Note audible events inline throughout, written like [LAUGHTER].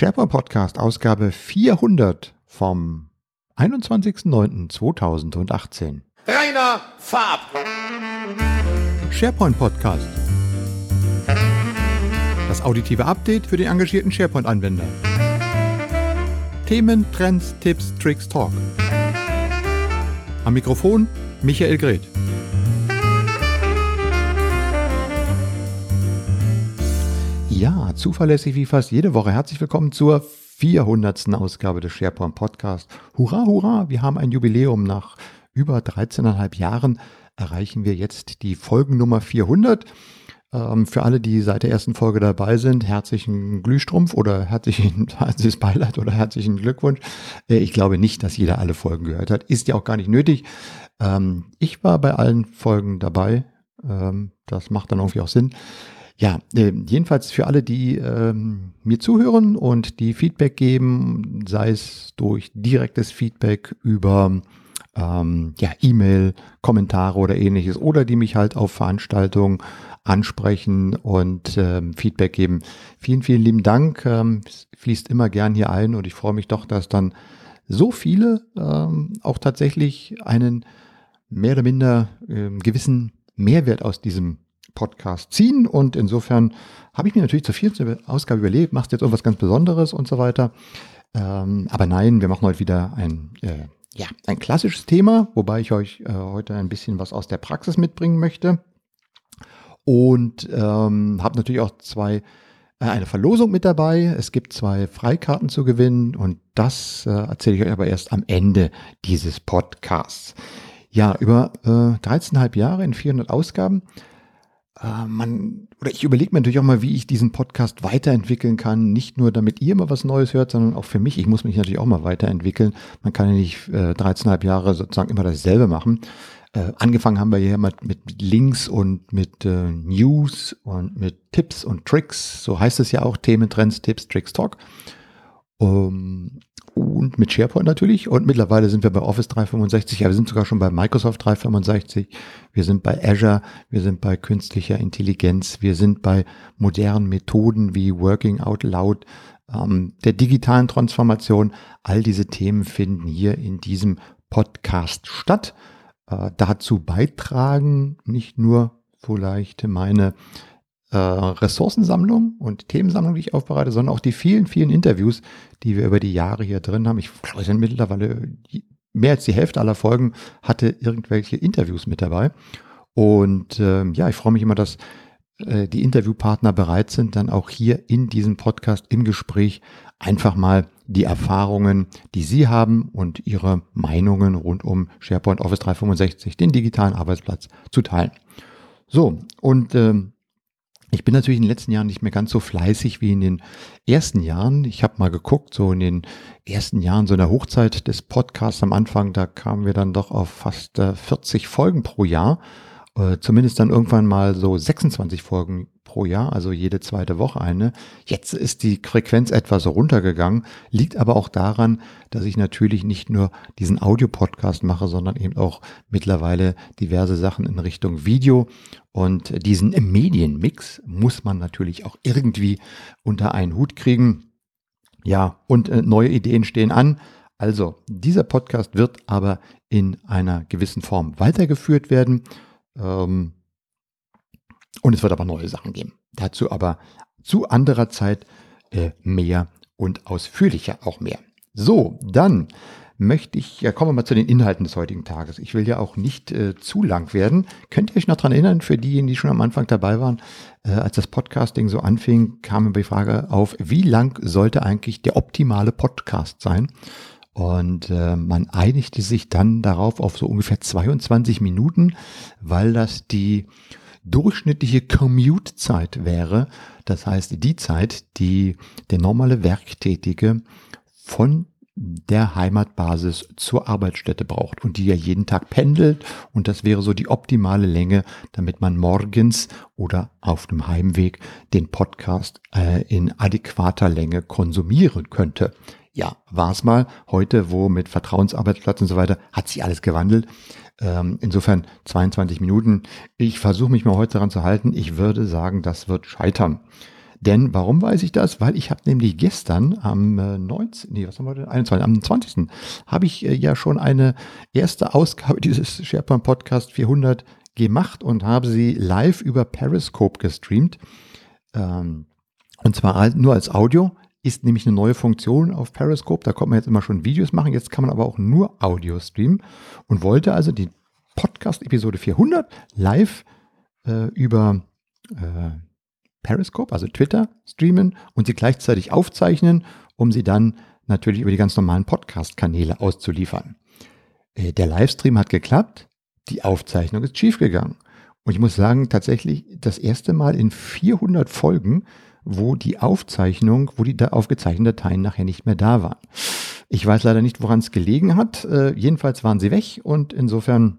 SharePoint Podcast, Ausgabe 400 vom 21.09.2018. Rainer Farb. SharePoint Podcast. Das auditive Update für den engagierten SharePoint-Anwender. Themen, Trends, Tipps, Tricks, Talk. Am Mikrofon Michael Greth. Ja, zuverlässig wie fast jede Woche. Herzlich willkommen zur 400. Ausgabe des SharePoint Podcast. Hurra, hurra, wir haben ein Jubiläum. Nach über 13,5 Jahren erreichen wir jetzt die Folgennummer 400. Ähm, für alle, die seit der ersten Folge dabei sind, herzlichen Glühstrumpf oder herzlichen, [LAUGHS] herzliches Beileid oder herzlichen Glückwunsch. Äh, ich glaube nicht, dass jeder alle Folgen gehört hat. Ist ja auch gar nicht nötig. Ähm, ich war bei allen Folgen dabei. Ähm, das macht dann irgendwie auch Sinn. Ja, äh, jedenfalls für alle, die ähm, mir zuhören und die Feedback geben, sei es durch direktes Feedback über ähm, ja, E-Mail, Kommentare oder ähnliches, oder die mich halt auf Veranstaltungen ansprechen und ähm, Feedback geben. Vielen, vielen lieben Dank. Ähm, fließt immer gern hier ein und ich freue mich doch, dass dann so viele ähm, auch tatsächlich einen mehr oder minder ähm, gewissen Mehrwert aus diesem Podcast ziehen. Und insofern habe ich mir natürlich zur vierten Ausgabe überlegt, machst jetzt irgendwas ganz Besonderes und so weiter. Ähm, aber nein, wir machen heute wieder ein, äh, ja, ein klassisches Thema, wobei ich euch äh, heute ein bisschen was aus der Praxis mitbringen möchte. Und ähm, habe natürlich auch zwei äh, eine Verlosung mit dabei. Es gibt zwei Freikarten zu gewinnen und das äh, erzähle ich euch aber erst am Ende dieses Podcasts. Ja, über äh, 13,5 Jahre in 400 Ausgaben äh, man, oder ich überlege mir natürlich auch mal, wie ich diesen Podcast weiterentwickeln kann. Nicht nur, damit ihr mal was Neues hört, sondern auch für mich. Ich muss mich natürlich auch mal weiterentwickeln. Man kann ja nicht äh, 13,5 Jahre sozusagen immer dasselbe machen. Äh, angefangen haben wir hier mit, mit Links und mit äh, News und mit Tipps und Tricks. So heißt es ja auch, Themen, Trends, Tipps, Tricks, Talk. Um, und mit SharePoint natürlich. Und mittlerweile sind wir bei Office 365, ja, wir sind sogar schon bei Microsoft 365, wir sind bei Azure, wir sind bei künstlicher Intelligenz, wir sind bei modernen Methoden wie Working Out Loud, ähm, der digitalen Transformation. All diese Themen finden hier in diesem Podcast statt. Äh, dazu beitragen nicht nur vielleicht meine äh, Ressourcensammlung und Themensammlung, die ich aufbereite, sondern auch die vielen, vielen Interviews, die wir über die Jahre hier drin haben. Ich glaube, es sind mittlerweile mehr als die Hälfte aller Folgen hatte irgendwelche Interviews mit dabei. Und äh, ja, ich freue mich immer, dass äh, die Interviewpartner bereit sind, dann auch hier in diesem Podcast im Gespräch einfach mal die Erfahrungen, die Sie haben und Ihre Meinungen rund um SharePoint Office 365, den digitalen Arbeitsplatz zu teilen. So, und ähm, ich bin natürlich in den letzten Jahren nicht mehr ganz so fleißig wie in den ersten Jahren. Ich habe mal geguckt, so in den ersten Jahren, so in der Hochzeit des Podcasts am Anfang, da kamen wir dann doch auf fast 40 äh, Folgen pro Jahr. Äh, zumindest dann irgendwann mal so 26 Folgen pro Jahr, also jede zweite Woche eine. Jetzt ist die Frequenz etwas runtergegangen, liegt aber auch daran, dass ich natürlich nicht nur diesen Audio-Podcast mache, sondern eben auch mittlerweile diverse Sachen in Richtung Video. Und diesen Medienmix muss man natürlich auch irgendwie unter einen Hut kriegen. Ja, und äh, neue Ideen stehen an. Also, dieser Podcast wird aber in einer gewissen Form weitergeführt werden. Ähm, und es wird aber neue Sachen geben. Dazu aber zu anderer Zeit äh, mehr und ausführlicher auch mehr. So, dann möchte ich, ja, kommen wir mal zu den Inhalten des heutigen Tages. Ich will ja auch nicht äh, zu lang werden. Könnt ihr euch noch dran erinnern, für diejenigen, die schon am Anfang dabei waren, äh, als das Podcasting so anfing, kam die Frage auf, wie lang sollte eigentlich der optimale Podcast sein? Und äh, man einigte sich dann darauf auf so ungefähr 22 Minuten, weil das die durchschnittliche Commute-Zeit wäre. Das heißt, die Zeit, die der normale Werktätige von der Heimatbasis zur Arbeitsstätte braucht und die ja jeden Tag pendelt und das wäre so die optimale Länge, damit man morgens oder auf dem Heimweg den Podcast äh, in adäquater Länge konsumieren könnte. Ja, war es mal. Heute, wo mit Vertrauensarbeitsplatz und so weiter, hat sich alles gewandelt. Ähm, insofern 22 Minuten. Ich versuche mich mal heute daran zu halten. Ich würde sagen, das wird scheitern. Denn warum weiß ich das? Weil ich habe nämlich gestern am 19, nee, was haben wir denn? 21, am 20. habe ich ja schon eine erste Ausgabe [LAUGHS] dieses SharePoint Podcast 400 gemacht und habe sie live über Periscope gestreamt. Ähm, und zwar nur als Audio. Ist nämlich eine neue Funktion auf Periscope. Da konnte man jetzt immer schon Videos machen. Jetzt kann man aber auch nur Audio streamen und wollte also die Podcast-Episode 400 live äh, über äh, Periscope, also Twitter, streamen und sie gleichzeitig aufzeichnen, um sie dann natürlich über die ganz normalen Podcast-Kanäle auszuliefern. Äh, der Livestream hat geklappt, die Aufzeichnung ist schiefgegangen. Und ich muss sagen, tatsächlich das erste Mal in 400 Folgen wo die Aufzeichnung, wo die da aufgezeichneten Dateien nachher nicht mehr da waren. Ich weiß leider nicht, woran es gelegen hat. Äh, jedenfalls waren sie weg und insofern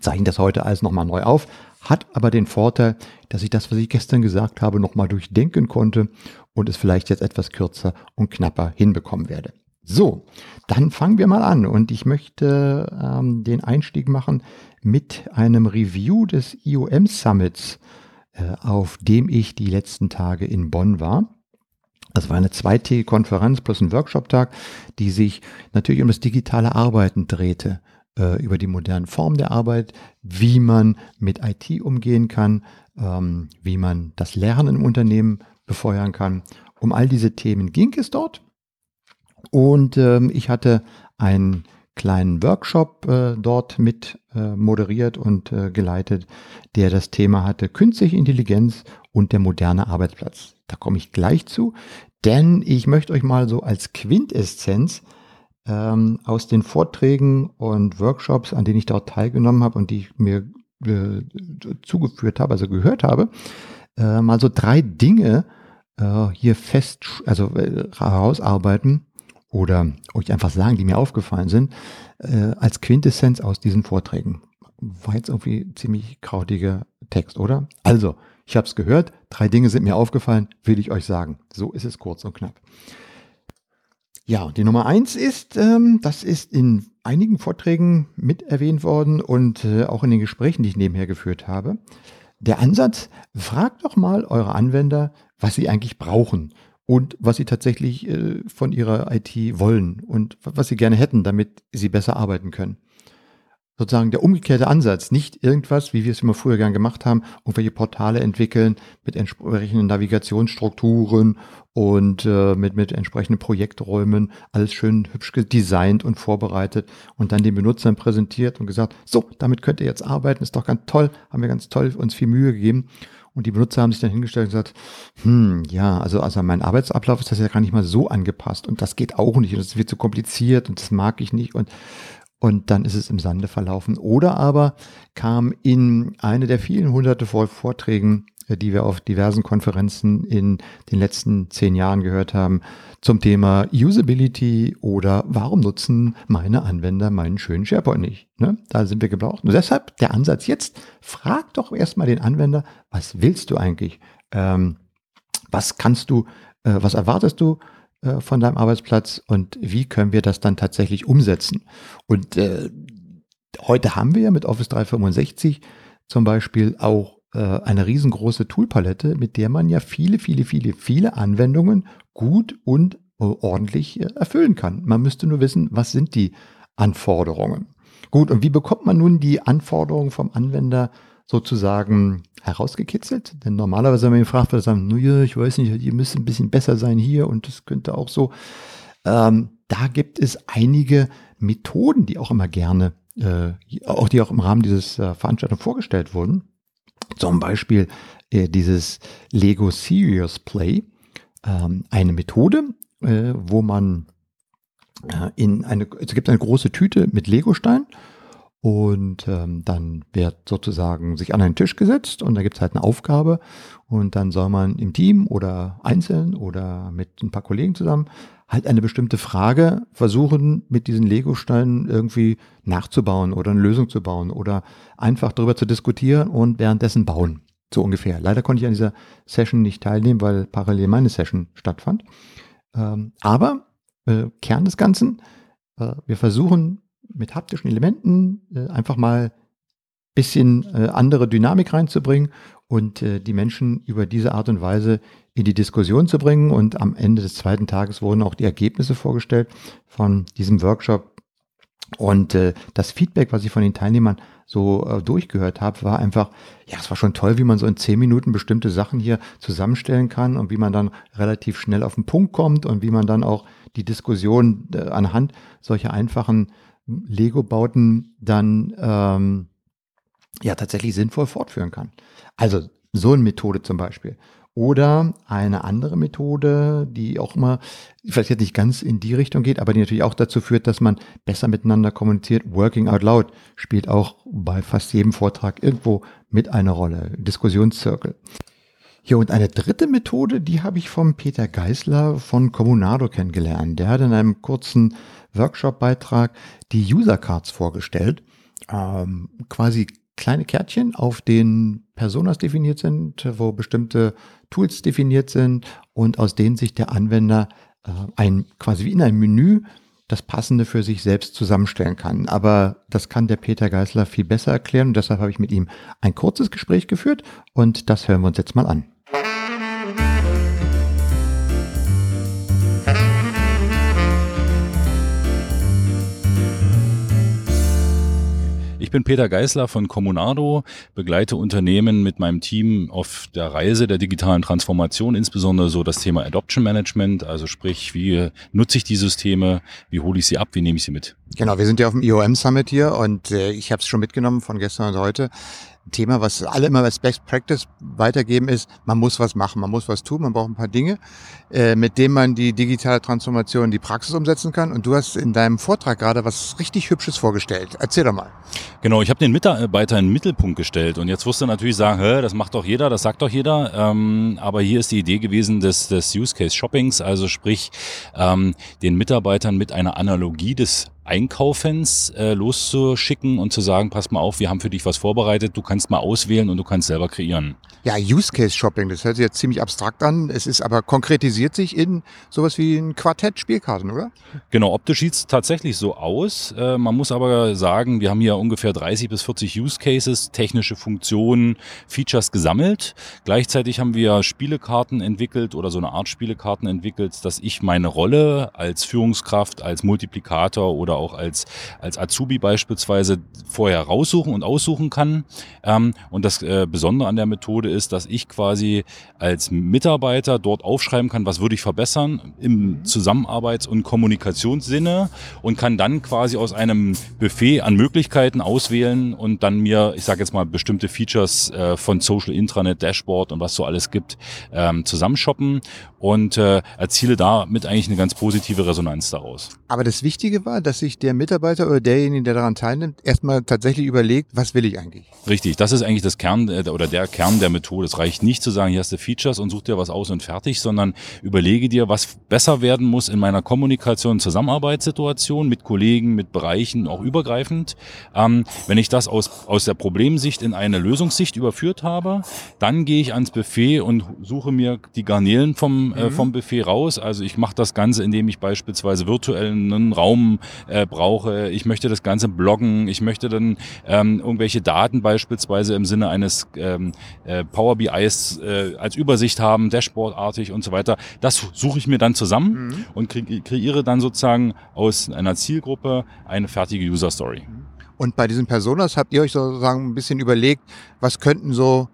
zeichne das heute alles nochmal neu auf. Hat aber den Vorteil, dass ich das, was ich gestern gesagt habe, nochmal durchdenken konnte und es vielleicht jetzt etwas kürzer und knapper hinbekommen werde. So, dann fangen wir mal an und ich möchte ähm, den Einstieg machen mit einem Review des IOM Summits auf dem ich die letzten Tage in Bonn war. Das war eine zweitägige Konferenz plus ein Workshop-Tag, die sich natürlich um das digitale Arbeiten drehte, äh, über die modernen Formen der Arbeit, wie man mit IT umgehen kann, ähm, wie man das Lernen im Unternehmen befeuern kann. Um all diese Themen ging es dort. Und ähm, ich hatte ein kleinen Workshop äh, dort mit äh, moderiert und äh, geleitet, der das Thema hatte Künstliche Intelligenz und der moderne Arbeitsplatz. Da komme ich gleich zu, denn ich möchte euch mal so als Quintessenz ähm, aus den Vorträgen und Workshops, an denen ich dort teilgenommen habe und die ich mir äh, zugeführt habe, also gehört habe, äh, mal so drei Dinge äh, hier fest, also herausarbeiten, oder euch einfach sagen, die mir aufgefallen sind, äh, als Quintessenz aus diesen Vorträgen. War jetzt irgendwie ziemlich krautiger Text, oder? Also, ich habe es gehört, drei Dinge sind mir aufgefallen, will ich euch sagen. So ist es kurz und knapp. Ja, die Nummer eins ist, ähm, das ist in einigen Vorträgen mit erwähnt worden und äh, auch in den Gesprächen, die ich nebenher geführt habe. Der Ansatz, fragt doch mal eure Anwender, was sie eigentlich brauchen und was sie tatsächlich äh, von ihrer IT wollen und was sie gerne hätten, damit sie besser arbeiten können. Sozusagen der umgekehrte Ansatz, nicht irgendwas, wie wir es immer früher gern gemacht haben, irgendwelche Portale entwickeln mit entsprechenden Navigationsstrukturen und äh, mit, mit entsprechenden Projekträumen, alles schön hübsch designt und vorbereitet und dann den Benutzern präsentiert und gesagt, so, damit könnt ihr jetzt arbeiten, ist doch ganz toll, haben wir ganz toll uns viel Mühe gegeben. Und die Benutzer haben sich dann hingestellt und gesagt, hm, ja, also, also mein Arbeitsablauf ist das ja gar nicht mal so angepasst und das geht auch nicht und das wird zu kompliziert und das mag ich nicht und, und dann ist es im Sande verlaufen. Oder aber kam in eine der vielen hunderte Vorträgen die wir auf diversen Konferenzen in den letzten zehn Jahren gehört haben, zum Thema Usability oder warum nutzen meine Anwender meinen schönen SharePoint nicht. Ne? Da sind wir gebraucht. Und deshalb der Ansatz jetzt, frag doch erstmal den Anwender, was willst du eigentlich? Ähm, was kannst du, äh, was erwartest du äh, von deinem Arbeitsplatz und wie können wir das dann tatsächlich umsetzen? Und äh, heute haben wir ja mit Office 365 zum Beispiel auch eine riesengroße Toolpalette, mit der man ja viele, viele, viele, viele Anwendungen gut und äh, ordentlich äh, erfüllen kann. Man müsste nur wissen, was sind die Anforderungen. Gut, und wie bekommt man nun die Anforderungen vom Anwender sozusagen herausgekitzelt? Denn normalerweise, wenn man ihn fragt, wird er sagen, naja, ich weiß nicht, ihr müsst ein bisschen besser sein hier und das könnte auch so. Ähm, da gibt es einige Methoden, die auch immer gerne, äh, auch die auch im Rahmen dieses äh, Veranstaltung vorgestellt wurden. Zum Beispiel äh, dieses Lego Serious Play, ähm, eine Methode, äh, wo man äh, in eine, es gibt eine große Tüte mit Legostein und ähm, dann wird sozusagen sich an einen Tisch gesetzt und da gibt es halt eine Aufgabe und dann soll man im Team oder einzeln oder mit ein paar Kollegen zusammen halt eine bestimmte Frage versuchen, mit diesen Lego-Steinen irgendwie nachzubauen oder eine Lösung zu bauen oder einfach darüber zu diskutieren und währenddessen bauen. So ungefähr. Leider konnte ich an dieser Session nicht teilnehmen, weil parallel meine Session stattfand. Ähm, aber äh, Kern des Ganzen, äh, wir versuchen mit haptischen Elementen äh, einfach mal bisschen äh, andere Dynamik reinzubringen und äh, die Menschen über diese Art und Weise in die Diskussion zu bringen. Und am Ende des zweiten Tages wurden auch die Ergebnisse vorgestellt von diesem Workshop. Und äh, das Feedback, was ich von den Teilnehmern so äh, durchgehört habe, war einfach, ja, es war schon toll, wie man so in zehn Minuten bestimmte Sachen hier zusammenstellen kann und wie man dann relativ schnell auf den Punkt kommt und wie man dann auch die Diskussion äh, anhand solcher einfachen Lego-Bauten dann ähm, ja tatsächlich sinnvoll fortführen kann. Also so eine Methode zum Beispiel. Oder eine andere Methode, die auch immer vielleicht jetzt nicht ganz in die Richtung geht, aber die natürlich auch dazu führt, dass man besser miteinander kommuniziert. Working out loud spielt auch bei fast jedem Vortrag irgendwo mit einer Rolle. Diskussionszirkel. Ja, und eine dritte Methode, die habe ich vom Peter Geisler von Comunado kennengelernt. Der hat in einem kurzen Workshop-Beitrag die User Cards vorgestellt. Ähm, quasi kleine Kärtchen, auf denen Personas definiert sind, wo bestimmte Tools definiert sind und aus denen sich der Anwender äh, ein quasi wie in einem Menü das Passende für sich selbst zusammenstellen kann. Aber das kann der Peter Geisler viel besser erklären und deshalb habe ich mit ihm ein kurzes Gespräch geführt und das hören wir uns jetzt mal an. Ich bin Peter Geisler von Comunado, begleite Unternehmen mit meinem Team auf der Reise der digitalen Transformation, insbesondere so das Thema Adoption Management, also sprich, wie nutze ich die Systeme, wie hole ich sie ab, wie nehme ich sie mit. Genau, wir sind ja auf dem IOM Summit hier und äh, ich habe es schon mitgenommen von gestern und heute. Thema, was alle immer als Best Practice weitergeben, ist, man muss was machen, man muss was tun, man braucht ein paar Dinge, äh, mit denen man die digitale Transformation in die Praxis umsetzen kann. Und du hast in deinem Vortrag gerade was richtig Hübsches vorgestellt. Erzähl doch mal. Genau, ich habe den Mitarbeiter in den Mittelpunkt gestellt. Und jetzt du natürlich sagen, Hä, das macht doch jeder, das sagt doch jeder. Ähm, aber hier ist die Idee gewesen des, des Use Case Shoppings, also sprich ähm, den Mitarbeitern mit einer Analogie des Einkaufens äh, loszuschicken und zu sagen, pass mal auf, wir haben für dich was vorbereitet, du kannst mal auswählen und du kannst selber kreieren. Ja, Use Case Shopping, das hört sich jetzt ziemlich abstrakt an. Es ist aber konkretisiert sich in sowas wie ein Quartett Spielkarten, oder? Genau, optisch sieht es tatsächlich so aus. Äh, man muss aber sagen, wir haben hier ungefähr 30 bis 40 Use Cases, technische Funktionen, Features gesammelt. Gleichzeitig haben wir Spielekarten entwickelt oder so eine Art Spielekarten entwickelt, dass ich meine Rolle als Führungskraft, als Multiplikator oder auch als, als Azubi beispielsweise vorher raussuchen und aussuchen kann. Ähm, und das äh, Besondere an der Methode ist, dass ich quasi als Mitarbeiter dort aufschreiben kann, was würde ich verbessern im Zusammenarbeits- und Kommunikationssinne und kann dann quasi aus einem Buffet an Möglichkeiten auswählen und dann mir, ich sage jetzt mal, bestimmte Features äh, von Social Intranet, Dashboard und was so alles gibt, ähm, zusammenshoppen und äh, erziele damit eigentlich eine ganz positive Resonanz daraus. Aber das Wichtige war, dass sich der Mitarbeiter oder derjenige, der daran teilnimmt, erstmal tatsächlich überlegt, was will ich eigentlich? Richtig, das ist eigentlich das Kern äh, oder der Kern der Methode. Es reicht nicht zu sagen, hier hast du Features und such dir was aus und fertig, sondern überlege dir, was besser werden muss in meiner Kommunikation, Zusammenarbeitssituation mit Kollegen, mit Bereichen, auch übergreifend. Ähm, wenn ich das aus, aus der Problemsicht in eine Lösungssicht überführt habe, dann gehe ich ans Buffet und suche mir die Garnelen vom, äh, mhm. vom Buffet raus. Also ich mache das Ganze, indem ich beispielsweise virtuell einen Raum äh, brauche. Ich möchte das Ganze bloggen. Ich möchte dann ähm, irgendwelche Daten beispielsweise im Sinne eines ähm, äh, Power BIs äh, als Übersicht haben, Dashboardartig und so weiter. Das suche ich mir dann zusammen mhm. und kre kreiere dann sozusagen aus einer Zielgruppe eine fertige User Story. Und bei diesen Personas habt ihr euch sozusagen ein bisschen überlegt, was könnten so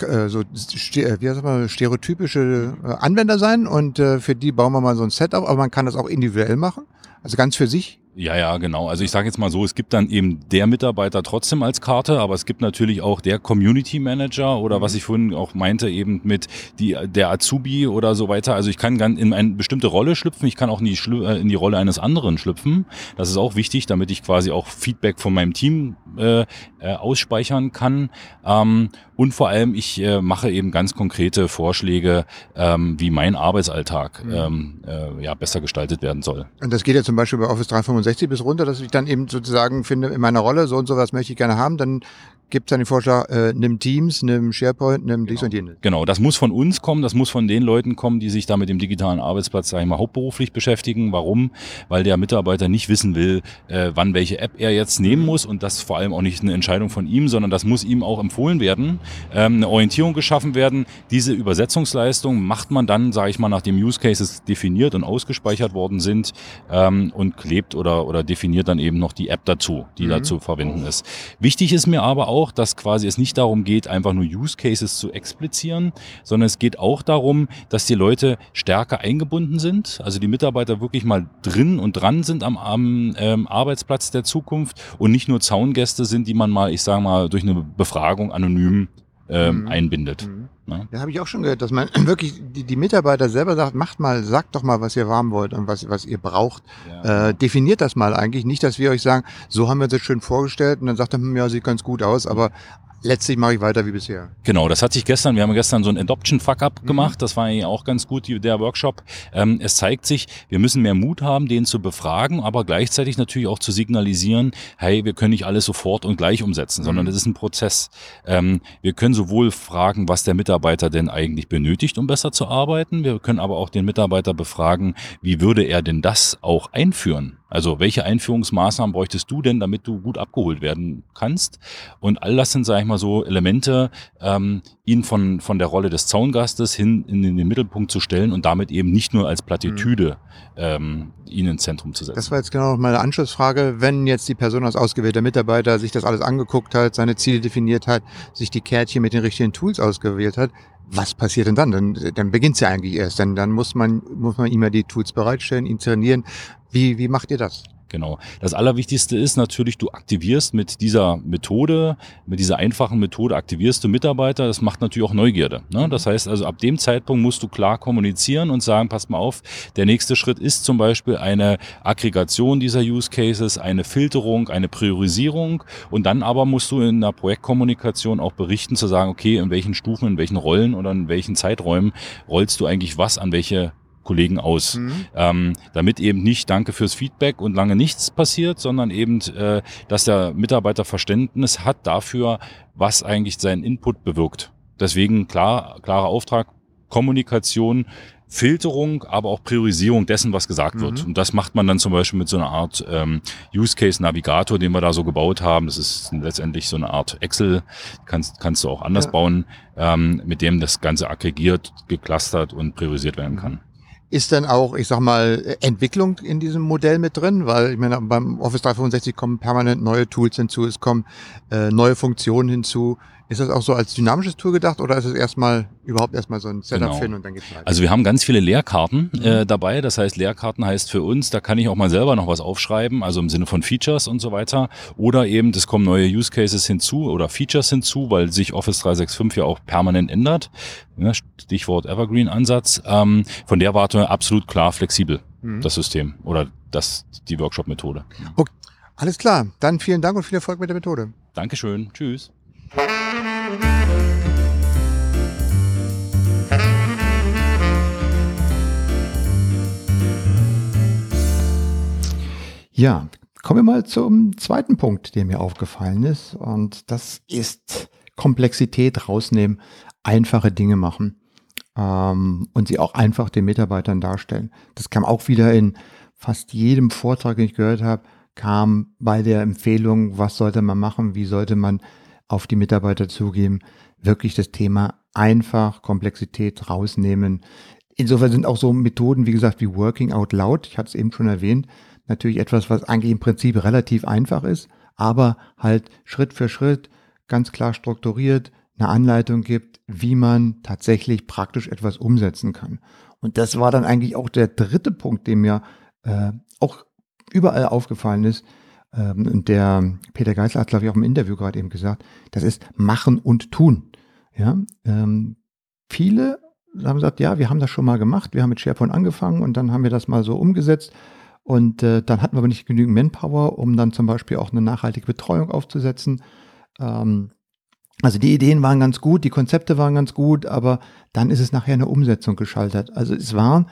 äh, so äh, wie heißt man, stereotypische äh, Anwender sein und für die bauen wir mal so ein Setup, aber man kann das auch individuell machen, also ganz für sich. Ja, ja, genau. Also ich sage jetzt mal so, es gibt dann eben der Mitarbeiter trotzdem als Karte, aber es gibt natürlich auch der Community Manager oder mhm. was ich vorhin auch meinte, eben mit die, der Azubi oder so weiter. Also ich kann in eine bestimmte Rolle schlüpfen, ich kann auch in die, in die Rolle eines anderen schlüpfen. Das ist auch wichtig, damit ich quasi auch Feedback von meinem Team äh, äh, ausspeichern kann. Ähm, und vor allem, ich äh, mache eben ganz konkrete Vorschläge, ähm, wie mein Arbeitsalltag mhm. ähm, äh, ja, besser gestaltet werden soll. Und das geht ja zum Beispiel bei Office 365 bis runter, dass ich dann eben sozusagen finde, in meiner Rolle, so und so was möchte ich gerne haben, dann gibt es dann den Vorschlag, äh, nimm Teams, nimm SharePoint, nimm genau. dies und jenes. Genau, das muss von uns kommen, das muss von den Leuten kommen, die sich da mit dem digitalen Arbeitsplatz, sag ich mal, hauptberuflich beschäftigen. Warum? Weil der Mitarbeiter nicht wissen will, äh, wann welche App er jetzt nehmen muss und das vor allem auch nicht eine Entscheidung von ihm, sondern das muss ihm auch empfohlen werden, ähm, eine Orientierung geschaffen werden. Diese Übersetzungsleistung macht man dann, sage ich mal, nachdem Use Cases definiert und ausgespeichert worden sind ähm, und klebt oder, oder definiert dann eben noch die App dazu, die mhm. dazu verwenden ist. Wichtig ist mir aber auch, dass quasi es nicht darum geht, einfach nur Use Cases zu explizieren, sondern es geht auch darum, dass die Leute stärker eingebunden sind, also die Mitarbeiter wirklich mal drin und dran sind am, am ähm, Arbeitsplatz der Zukunft und nicht nur Zaungäste sind, die man mal, ich sage mal, durch eine Befragung anonym ähm, mhm. einbindet. Mhm. Ne? Ja, habe ich auch schon gehört, dass man [CLEARS THROAT] wirklich die, die Mitarbeiter selber sagt, macht mal, sagt doch mal, was ihr warm wollt und was, was ihr braucht. Ja. Äh, definiert das mal eigentlich. Nicht, dass wir euch sagen, so haben wir uns das schön vorgestellt und dann sagt er, hm, ja, sieht ganz gut aus, aber letztlich mache ich weiter wie bisher. Genau, das hat sich gestern, wir haben gestern so ein Adoption-Fuck-Up mhm. gemacht, das war eigentlich auch ganz gut, der Workshop. Ähm, es zeigt sich, wir müssen mehr Mut haben, den zu befragen, aber gleichzeitig natürlich auch zu signalisieren, hey, wir können nicht alles sofort und gleich umsetzen, mhm. sondern es ist ein Prozess. Ähm, wir können sowohl fragen, was der Mitarbeiter denn eigentlich benötigt, um besser zu arbeiten, wir können aber auch den Mitarbeiter befragen, wie würde er denn das auch einführen? Also welche Einführungsmaßnahmen bräuchtest du denn, damit du gut abgeholt werden kannst? Und all das sind, sage ich mal so, Elemente, ähm, ihn von, von der Rolle des Zaungastes hin in den Mittelpunkt zu stellen und damit eben nicht nur als Plattitüde ähm, ihn ins Zentrum zu setzen. Das war jetzt genau meine Anschlussfrage. Wenn jetzt die Person als ausgewählter Mitarbeiter sich das alles angeguckt hat, seine Ziele definiert hat, sich die Kärtchen mit den richtigen Tools ausgewählt hat, was passiert denn dann? Dann, dann beginnt es ja eigentlich erst. Denn dann muss man, muss man ihm ja die Tools bereitstellen, ihn trainieren. Wie, wie macht ihr das? Genau. Das Allerwichtigste ist natürlich, du aktivierst mit dieser Methode, mit dieser einfachen Methode aktivierst du Mitarbeiter. Das macht natürlich auch Neugierde. Ne? Das heißt also, ab dem Zeitpunkt musst du klar kommunizieren und sagen, passt mal auf, der nächste Schritt ist zum Beispiel eine Aggregation dieser Use Cases, eine Filterung, eine Priorisierung und dann aber musst du in der Projektkommunikation auch berichten, zu sagen, okay, in welchen Stufen, in welchen Rollen oder in welchen Zeiträumen rollst du eigentlich was an welche Kollegen aus. Mhm. Ähm, damit eben nicht Danke fürs Feedback und lange nichts passiert, sondern eben, äh, dass der Mitarbeiter Verständnis hat dafür, was eigentlich sein Input bewirkt. Deswegen klar, klarer Auftrag, Kommunikation, Filterung, aber auch Priorisierung dessen, was gesagt mhm. wird. Und das macht man dann zum Beispiel mit so einer Art ähm, Use Case Navigator, den wir da so gebaut haben. Das ist letztendlich so eine Art Excel, kannst, kannst du auch anders ja. bauen, ähm, mit dem das Ganze aggregiert, geclustert und priorisiert werden kann. Ist dann auch, ich sag mal, Entwicklung in diesem Modell mit drin? Weil ich meine, beim Office 365 kommen permanent neue Tools hinzu, es kommen äh, neue Funktionen hinzu. Ist das auch so als dynamisches Tool gedacht oder ist es erstmal überhaupt erstmal so ein Setup genau. finden und dann geht's weiter? Also wir haben ganz viele Lehrkarten mhm. äh, dabei. Das heißt, Lehrkarten heißt für uns, da kann ich auch mal selber noch was aufschreiben, also im Sinne von Features und so weiter. Oder eben, es kommen neue Use Cases hinzu oder Features hinzu, weil sich Office 365 ja auch permanent ändert. Ja, Stichwort Evergreen-Ansatz. Ähm, von der Warte absolut klar flexibel, mhm. das System oder das, die Workshop-Methode. Okay. Alles klar. Dann vielen Dank und viel Erfolg mit der Methode. Dankeschön. Tschüss. Ja, kommen wir mal zum zweiten Punkt, der mir aufgefallen ist. Und das ist Komplexität rausnehmen, einfache Dinge machen ähm, und sie auch einfach den Mitarbeitern darstellen. Das kam auch wieder in fast jedem Vortrag, den ich gehört habe, kam bei der Empfehlung, was sollte man machen, wie sollte man auf die Mitarbeiter zugeben, wirklich das Thema einfach Komplexität rausnehmen. Insofern sind auch so Methoden, wie gesagt, wie Working Out Loud, ich hatte es eben schon erwähnt, natürlich etwas, was eigentlich im Prinzip relativ einfach ist, aber halt Schritt für Schritt ganz klar strukturiert eine Anleitung gibt, wie man tatsächlich praktisch etwas umsetzen kann. Und das war dann eigentlich auch der dritte Punkt, dem mir äh, auch überall aufgefallen ist, ähm, und der Peter Geisler hat, glaube ich, auch im Interview gerade eben gesagt, das ist machen und tun. Ja, ähm, viele haben gesagt, ja, wir haben das schon mal gemacht, wir haben mit SharePoint angefangen und dann haben wir das mal so umgesetzt. Und äh, dann hatten wir aber nicht genügend Manpower, um dann zum Beispiel auch eine nachhaltige Betreuung aufzusetzen. Ähm, also die Ideen waren ganz gut, die Konzepte waren ganz gut, aber dann ist es nachher eine Umsetzung gescheitert. Also es war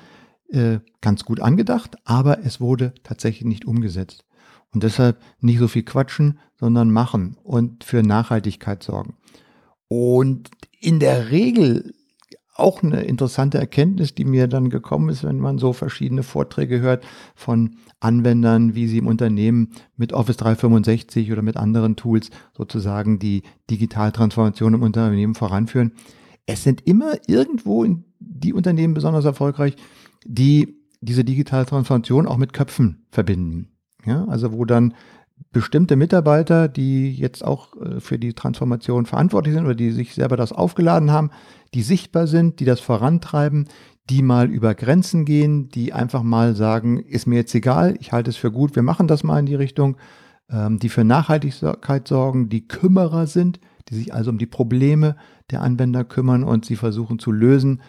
äh, ganz gut angedacht, aber es wurde tatsächlich nicht umgesetzt. Und deshalb nicht so viel quatschen, sondern machen und für Nachhaltigkeit sorgen. Und in der Regel auch eine interessante Erkenntnis, die mir dann gekommen ist, wenn man so verschiedene Vorträge hört von Anwendern, wie sie im Unternehmen mit Office 365 oder mit anderen Tools sozusagen die Digitaltransformation im Unternehmen voranführen. Es sind immer irgendwo die Unternehmen besonders erfolgreich, die diese Digitaltransformation auch mit Köpfen verbinden. Ja, also wo dann bestimmte Mitarbeiter, die jetzt auch äh, für die Transformation verantwortlich sind oder die sich selber das aufgeladen haben, die sichtbar sind, die das vorantreiben, die mal über Grenzen gehen, die einfach mal sagen, ist mir jetzt egal, ich halte es für gut, wir machen das mal in die Richtung, ähm, die für Nachhaltigkeit sorgen, die Kümmerer sind, die sich also um die Probleme der Anwender kümmern und sie versuchen zu lösen.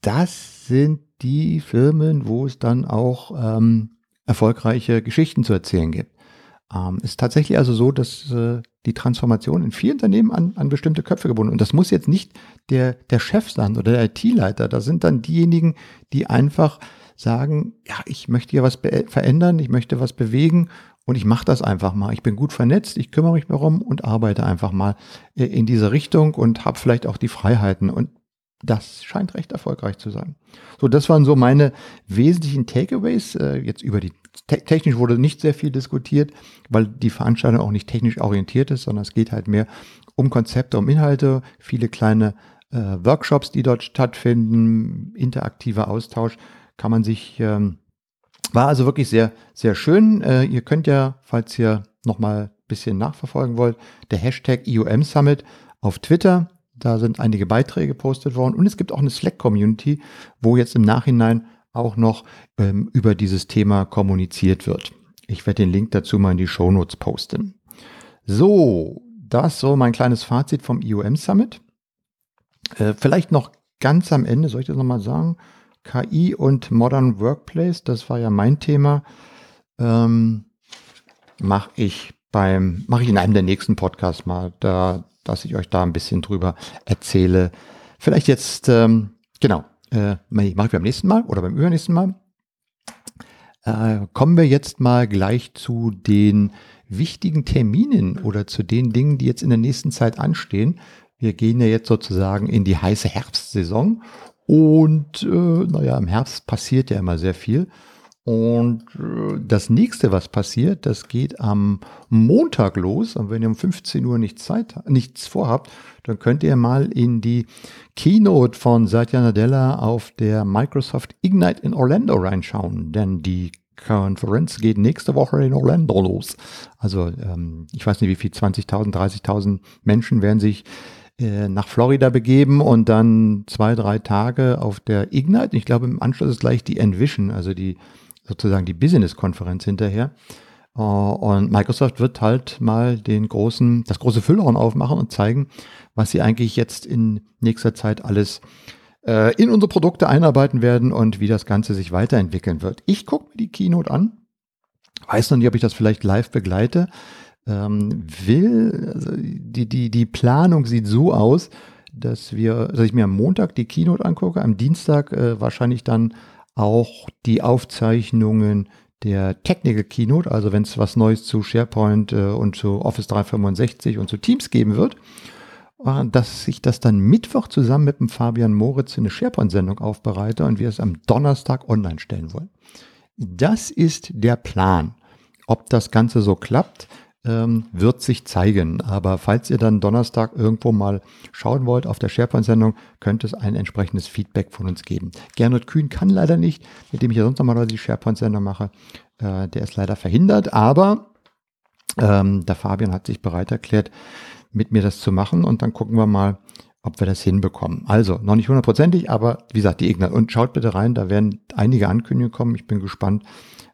Das sind die Firmen, wo es dann auch ähm, erfolgreiche Geschichten zu erzählen gibt. Ähm, ist tatsächlich also so, dass äh, die Transformation in vielen Unternehmen an, an bestimmte Köpfe gebunden. Und das muss jetzt nicht der, der Chef sein oder der IT-Leiter. Das sind dann diejenigen, die einfach sagen, ja, ich möchte hier was verändern, ich möchte was bewegen und ich mache das einfach mal. Ich bin gut vernetzt, ich kümmere mich darum und arbeite einfach mal äh, in diese Richtung und habe vielleicht auch die Freiheiten. Und das scheint recht erfolgreich zu sein. So, das waren so meine wesentlichen Takeaways. Äh, jetzt über die technisch wurde nicht sehr viel diskutiert, weil die Veranstaltung auch nicht technisch orientiert ist, sondern es geht halt mehr um Konzepte, um Inhalte, viele kleine äh, Workshops, die dort stattfinden, interaktiver Austausch, kann man sich, ähm, war also wirklich sehr, sehr schön. Äh, ihr könnt ja, falls ihr nochmal ein bisschen nachverfolgen wollt, der Hashtag IOM Summit auf Twitter, da sind einige Beiträge gepostet worden und es gibt auch eine Slack-Community, wo jetzt im Nachhinein auch noch ähm, über dieses Thema kommuniziert wird. Ich werde den Link dazu mal in die Show Notes posten. So, das so mein kleines Fazit vom IOM Summit. Äh, vielleicht noch ganz am Ende, soll ich das nochmal sagen? KI und Modern Workplace, das war ja mein Thema. Ähm, mache ich beim, mache ich in einem der nächsten Podcasts mal, da, dass ich euch da ein bisschen drüber erzähle. Vielleicht jetzt, ähm, genau, äh, mache ich beim nächsten Mal oder beim übernächsten Mal. Äh, kommen wir jetzt mal gleich zu den wichtigen Terminen oder zu den Dingen, die jetzt in der nächsten Zeit anstehen. Wir gehen ja jetzt sozusagen in die heiße Herbstsaison und äh, naja, im Herbst passiert ja immer sehr viel. Und äh, das nächste, was passiert, das geht am Montag los. Und wenn ihr um 15 Uhr nichts, Zeit, nichts vorhabt, dann könnt ihr mal in die Keynote von Satya Nadella auf der Microsoft Ignite in Orlando reinschauen. Denn die Konferenz geht nächste Woche in Orlando los. Also ähm, ich weiß nicht, wie viel, 20.000, 30.000 Menschen werden sich äh, nach Florida begeben und dann zwei, drei Tage auf der Ignite. Ich glaube, im Anschluss ist gleich die Envision, also die sozusagen die Business-Konferenz hinterher. Äh, und Microsoft wird halt mal den großen, das große Füllhorn aufmachen und zeigen, was sie eigentlich jetzt in nächster Zeit alles äh, in unsere Produkte einarbeiten werden und wie das Ganze sich weiterentwickeln wird. Ich gucke mir die Keynote an, weiß noch nicht, ob ich das vielleicht live begleite. Ähm, will, also die, die, die Planung sieht so aus, dass wir, dass ich mir am Montag die Keynote angucke, am Dienstag äh, wahrscheinlich dann auch die Aufzeichnungen der Technical Keynote, also wenn es was Neues zu SharePoint äh, und zu Office 365 und zu Teams geben wird, äh, dass ich das dann Mittwoch zusammen mit dem Fabian Moritz in eine SharePoint-Sendung aufbereite und wir es am Donnerstag online stellen wollen. Das ist der Plan. Ob das Ganze so klappt, ähm, wird sich zeigen. Aber falls ihr dann Donnerstag irgendwo mal schauen wollt auf der SharePoint-Sendung, könnte es ein entsprechendes Feedback von uns geben. Gernot Kühn kann leider nicht, mit dem ich ja sonst normalerweise die SharePoint-Sendung mache. Äh, der ist leider verhindert, aber ähm, der Fabian hat sich bereit erklärt, mit mir das zu machen und dann gucken wir mal, ob wir das hinbekommen. Also, noch nicht hundertprozentig, aber wie gesagt, die Ignat. Und schaut bitte rein, da werden einige Ankündigungen kommen. Ich bin gespannt,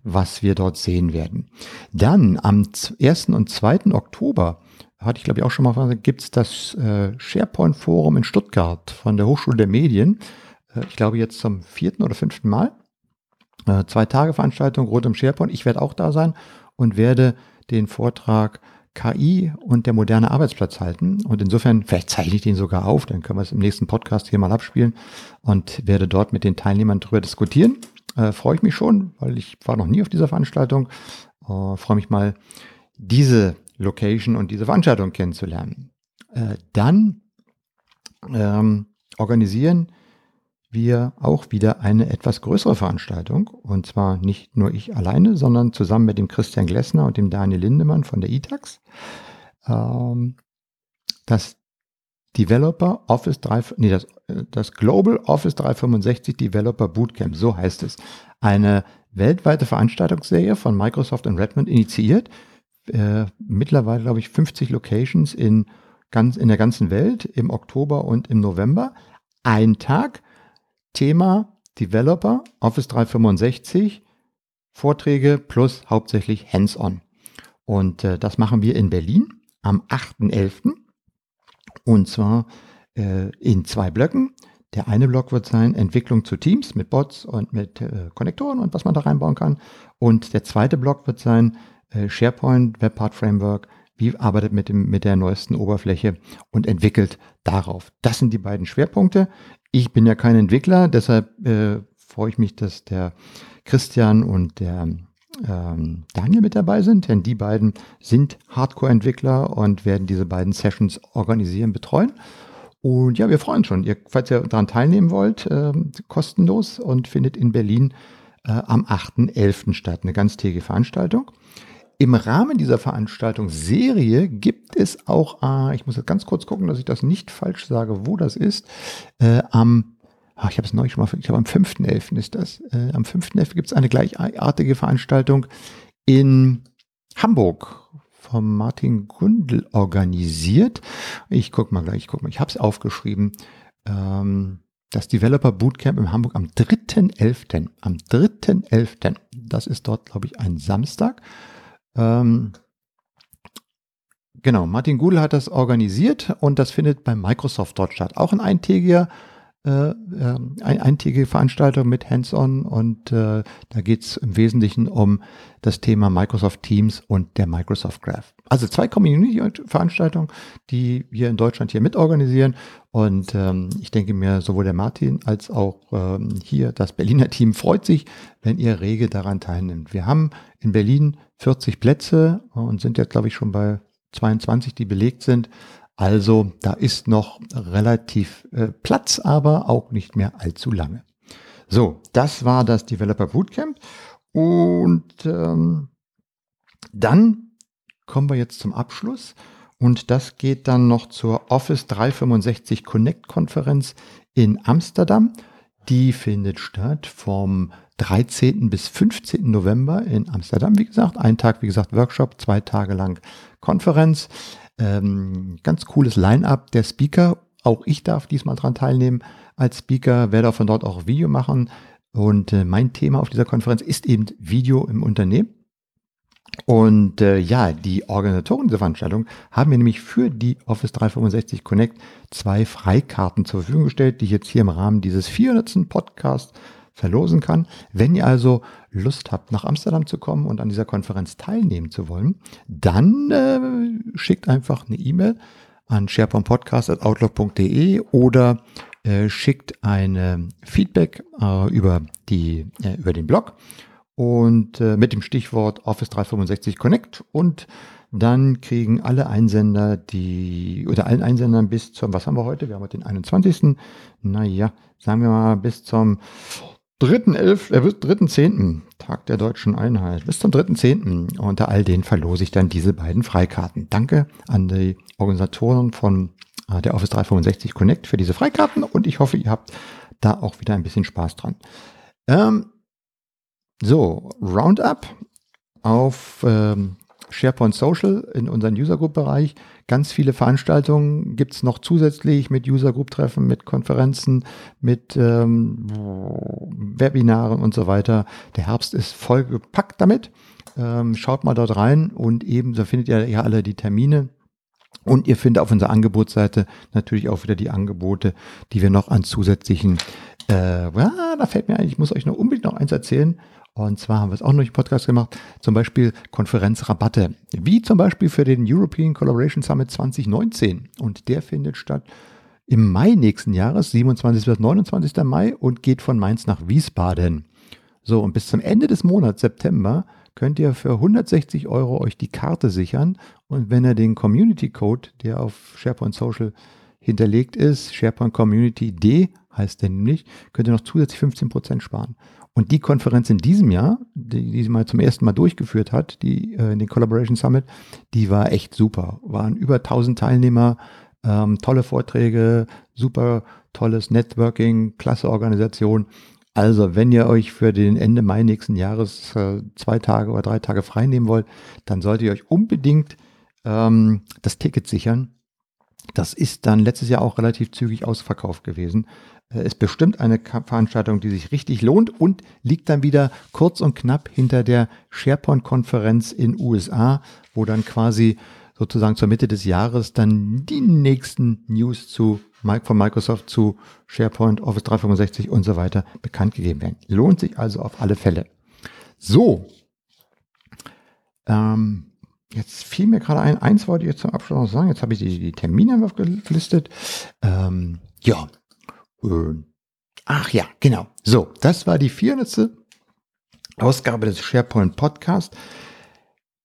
was wir dort sehen werden. Dann am 1. und 2. Oktober, hatte ich glaube ich auch schon mal gesagt, gibt es das äh, SharePoint-Forum in Stuttgart von der Hochschule der Medien. Äh, ich glaube jetzt zum vierten oder fünften Mal. Äh, zwei Tage Veranstaltung rund um SharePoint. Ich werde auch da sein und werde den Vortrag KI und der moderne Arbeitsplatz halten. Und insofern, vielleicht zeichne ich den sogar auf, dann können wir es im nächsten Podcast hier mal abspielen und werde dort mit den Teilnehmern darüber diskutieren. Äh, Freue ich mich schon, weil ich war noch nie auf dieser Veranstaltung. Äh, Freue mich mal, diese Location und diese Veranstaltung kennenzulernen. Äh, dann ähm, organisieren wir auch wieder eine etwas größere Veranstaltung. Und zwar nicht nur ich alleine, sondern zusammen mit dem Christian Glessner und dem Daniel Lindemann von der ITAX. Ähm, das Developer Office 3, nee, das, das Global Office 365 Developer Bootcamp, so heißt es. Eine weltweite Veranstaltungsserie von Microsoft und Redmond initiiert. Äh, mittlerweile, glaube ich, 50 Locations in, ganz, in der ganzen Welt im Oktober und im November. Ein Tag, Thema Developer, Office 365, Vorträge plus hauptsächlich Hands-on. Und äh, das machen wir in Berlin am 8.11. Und zwar äh, in zwei Blöcken. Der eine Block wird sein Entwicklung zu Teams mit Bots und mit äh, Konnektoren und was man da reinbauen kann. Und der zweite Block wird sein äh, SharePoint Webpart Framework. Wie arbeitet mit, dem, mit der neuesten Oberfläche und entwickelt darauf. Das sind die beiden Schwerpunkte. Ich bin ja kein Entwickler, deshalb äh, freue ich mich, dass der Christian und der ähm, Daniel mit dabei sind, denn die beiden sind Hardcore-Entwickler und werden diese beiden Sessions organisieren, betreuen. Und ja, wir freuen uns schon. Ihr, falls ihr daran teilnehmen wollt, äh, kostenlos und findet in Berlin äh, am 8.11. statt. Eine ganztägige Veranstaltung. Im Rahmen dieser Veranstaltungsserie gibt es auch, äh, ich muss jetzt ganz kurz gucken, dass ich das nicht falsch sage, wo das ist, äh, am ach, ich habe es neulich schon mal, ich glaube am 5.11. ist das. Äh, am 5.11. gibt es eine gleichartige Veranstaltung in Hamburg vom Martin Gundel organisiert. Ich gucke mal gleich, ich gucke mal, ich habe es aufgeschrieben. Ähm, das Developer Bootcamp in Hamburg am 3.11. Am 3.11. Das ist dort, glaube ich, ein Samstag. Ähm, genau, Martin Gudel hat das organisiert und das findet bei Microsoft dort statt. Auch ein eintägiger äh, äh, ein, eintägige Veranstaltung mit Hands-on und äh, da geht es im Wesentlichen um das Thema Microsoft Teams und der Microsoft Graph. Also zwei Community-Veranstaltungen, die wir in Deutschland hier mitorganisieren und ähm, ich denke mir, sowohl der Martin als auch ähm, hier das Berliner Team freut sich, wenn ihr rege daran teilnimmt. Wir haben in Berlin 40 Plätze und sind jetzt, glaube ich, schon bei 22, die belegt sind. Also da ist noch relativ äh, Platz, aber auch nicht mehr allzu lange. So, das war das Developer Bootcamp. Und ähm, dann kommen wir jetzt zum Abschluss. Und das geht dann noch zur Office 365 Connect Konferenz in Amsterdam. Die findet statt vom 13. bis 15. November in Amsterdam. Wie gesagt, ein Tag, wie gesagt, Workshop, zwei Tage lang Konferenz. Ähm, ganz cooles Line-up der Speaker. Auch ich darf diesmal dran teilnehmen als Speaker, werde von dort auch Video machen. Und äh, mein Thema auf dieser Konferenz ist eben Video im Unternehmen. Und äh, ja, die Organisatoren dieser Veranstaltung haben mir nämlich für die Office 365 Connect zwei Freikarten zur Verfügung gestellt, die ich jetzt hier im Rahmen dieses 400. Podcasts verlosen kann. Wenn ihr also Lust habt, nach Amsterdam zu kommen und an dieser Konferenz teilnehmen zu wollen, dann äh, schickt einfach eine E-Mail an sharepointpodcast.outlook.de oder äh, schickt eine Feedback äh, über, die, äh, über den Blog und äh, mit dem Stichwort Office 365 Connect und dann kriegen alle Einsender, die, oder allen Einsendern bis zum, was haben wir heute? Wir haben heute den 21. Naja, sagen wir mal bis zum 3.11., äh, 3.10., Tag der deutschen Einheit, bis zum 3.10. Unter all denen verlose ich dann diese beiden Freikarten. Danke an die Organisatoren von äh, der Office 365 Connect für diese Freikarten und ich hoffe, ihr habt da auch wieder ein bisschen Spaß dran. Ähm, so, Roundup auf ähm, SharePoint Social in unserem User Group Bereich. Ganz viele Veranstaltungen gibt es noch zusätzlich mit User Group Treffen, mit Konferenzen, mit ähm, Webinaren und so weiter. Der Herbst ist voll gepackt damit. Ähm, schaut mal dort rein und ebenso findet ihr ja alle die Termine. Und ihr findet auf unserer Angebotsseite natürlich auch wieder die Angebote, die wir noch an zusätzlichen, äh, ja, da fällt mir ein, ich muss euch noch unbedingt noch eins erzählen. Und zwar haben wir es auch noch im Podcast gemacht, zum Beispiel Konferenzrabatte, wie zum Beispiel für den European Collaboration Summit 2019. Und der findet statt im Mai nächsten Jahres, 27. bis 29. Mai und geht von Mainz nach Wiesbaden. So, und bis zum Ende des Monats September könnt ihr für 160 Euro euch die Karte sichern. Und wenn ihr den Community Code, der auf SharePoint Social hinterlegt ist, SharePoint Community D heißt der nämlich, könnt ihr noch zusätzlich 15% sparen. Und die Konferenz in diesem Jahr, die, die sie mal zum ersten Mal durchgeführt hat, die äh, den Collaboration Summit, die war echt super. Waren über 1000 Teilnehmer, ähm, tolle Vorträge, super tolles Networking, klasse Organisation. Also, wenn ihr euch für den Ende Mai nächsten Jahres äh, zwei Tage oder drei Tage frei nehmen wollt, dann solltet ihr euch unbedingt ähm, das Ticket sichern. Das ist dann letztes Jahr auch relativ zügig ausverkauft gewesen. Äh, ist bestimmt eine Veranstaltung, die sich richtig lohnt und liegt dann wieder kurz und knapp hinter der SharePoint-Konferenz in USA, wo dann quasi sozusagen zur Mitte des Jahres dann die nächsten News zu von Microsoft zu SharePoint, Office 365 und so weiter bekannt gegeben werden. Lohnt sich also auf alle Fälle. So, ähm, jetzt fiel mir gerade ein, eins wollte ich jetzt zum Abschluss noch sagen, jetzt habe ich die, die Termine aufgelistet. Ähm, ja, äh, ach ja, genau. So, das war die 400. Ausgabe des SharePoint Podcast.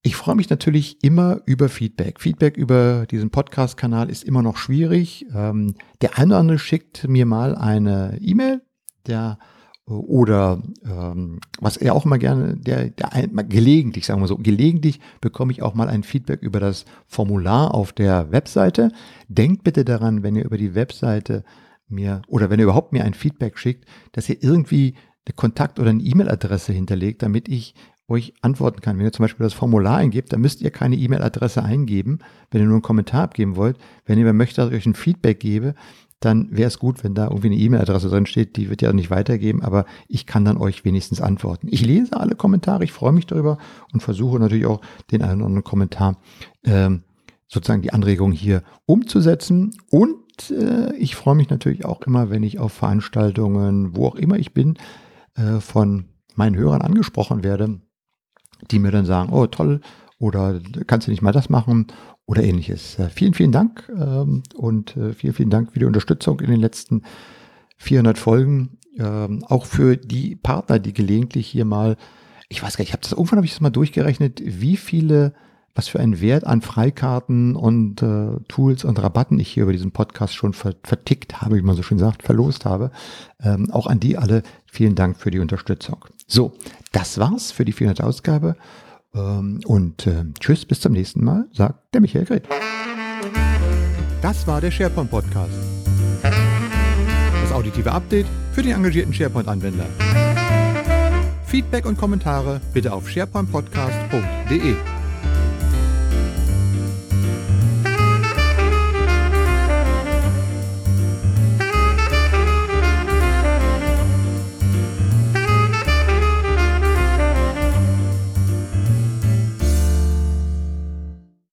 Ich freue mich natürlich immer über Feedback. Feedback über diesen Podcast-Kanal ist immer noch schwierig. Ähm, der eine oder andere schickt mir mal eine E-Mail, der oder ähm, was er auch immer gerne, der, der gelegentlich, sagen wir so, gelegentlich bekomme ich auch mal ein Feedback über das Formular auf der Webseite. Denkt bitte daran, wenn ihr über die Webseite mir oder wenn ihr überhaupt mir ein Feedback schickt, dass ihr irgendwie eine Kontakt- oder eine E-Mail-Adresse hinterlegt, damit ich euch antworten kann. Wenn ihr zum Beispiel das Formular eingebt, dann müsst ihr keine E-Mail-Adresse eingeben, wenn ihr nur einen Kommentar abgeben wollt. Wenn ihr möchtet, dass ich euch ein Feedback gebe, dann wäre es gut, wenn da irgendwie eine E-Mail-Adresse drin steht. Die wird ja nicht weitergeben, aber ich kann dann euch wenigstens antworten. Ich lese alle Kommentare, ich freue mich darüber und versuche natürlich auch den einen oder anderen Kommentar, ähm, sozusagen die Anregung hier umzusetzen. Und äh, ich freue mich natürlich auch immer, wenn ich auf Veranstaltungen, wo auch immer ich bin, äh, von meinen Hörern angesprochen werde die mir dann sagen, oh toll, oder kannst du nicht mal das machen oder ähnliches. Äh, vielen, vielen Dank ähm, und vielen, vielen Dank für die Unterstützung in den letzten 400 Folgen. Ähm, auch für die Partner, die gelegentlich hier mal, ich weiß gar nicht, ich habe das irgendwann habe ich das mal durchgerechnet, wie viele, was für einen Wert an Freikarten und äh, Tools und Rabatten ich hier über diesen Podcast schon vertickt habe, wie man so schön sagt, verlost habe. Ähm, auch an die alle vielen Dank für die Unterstützung. So, das war's für die 400. Ausgabe. Ähm, und äh, tschüss, bis zum nächsten Mal, sagt der Michael Gret. Das war der SharePoint Podcast. Das auditive Update für den engagierten SharePoint-Anwender. Feedback und Kommentare bitte auf sharepointpodcast.de.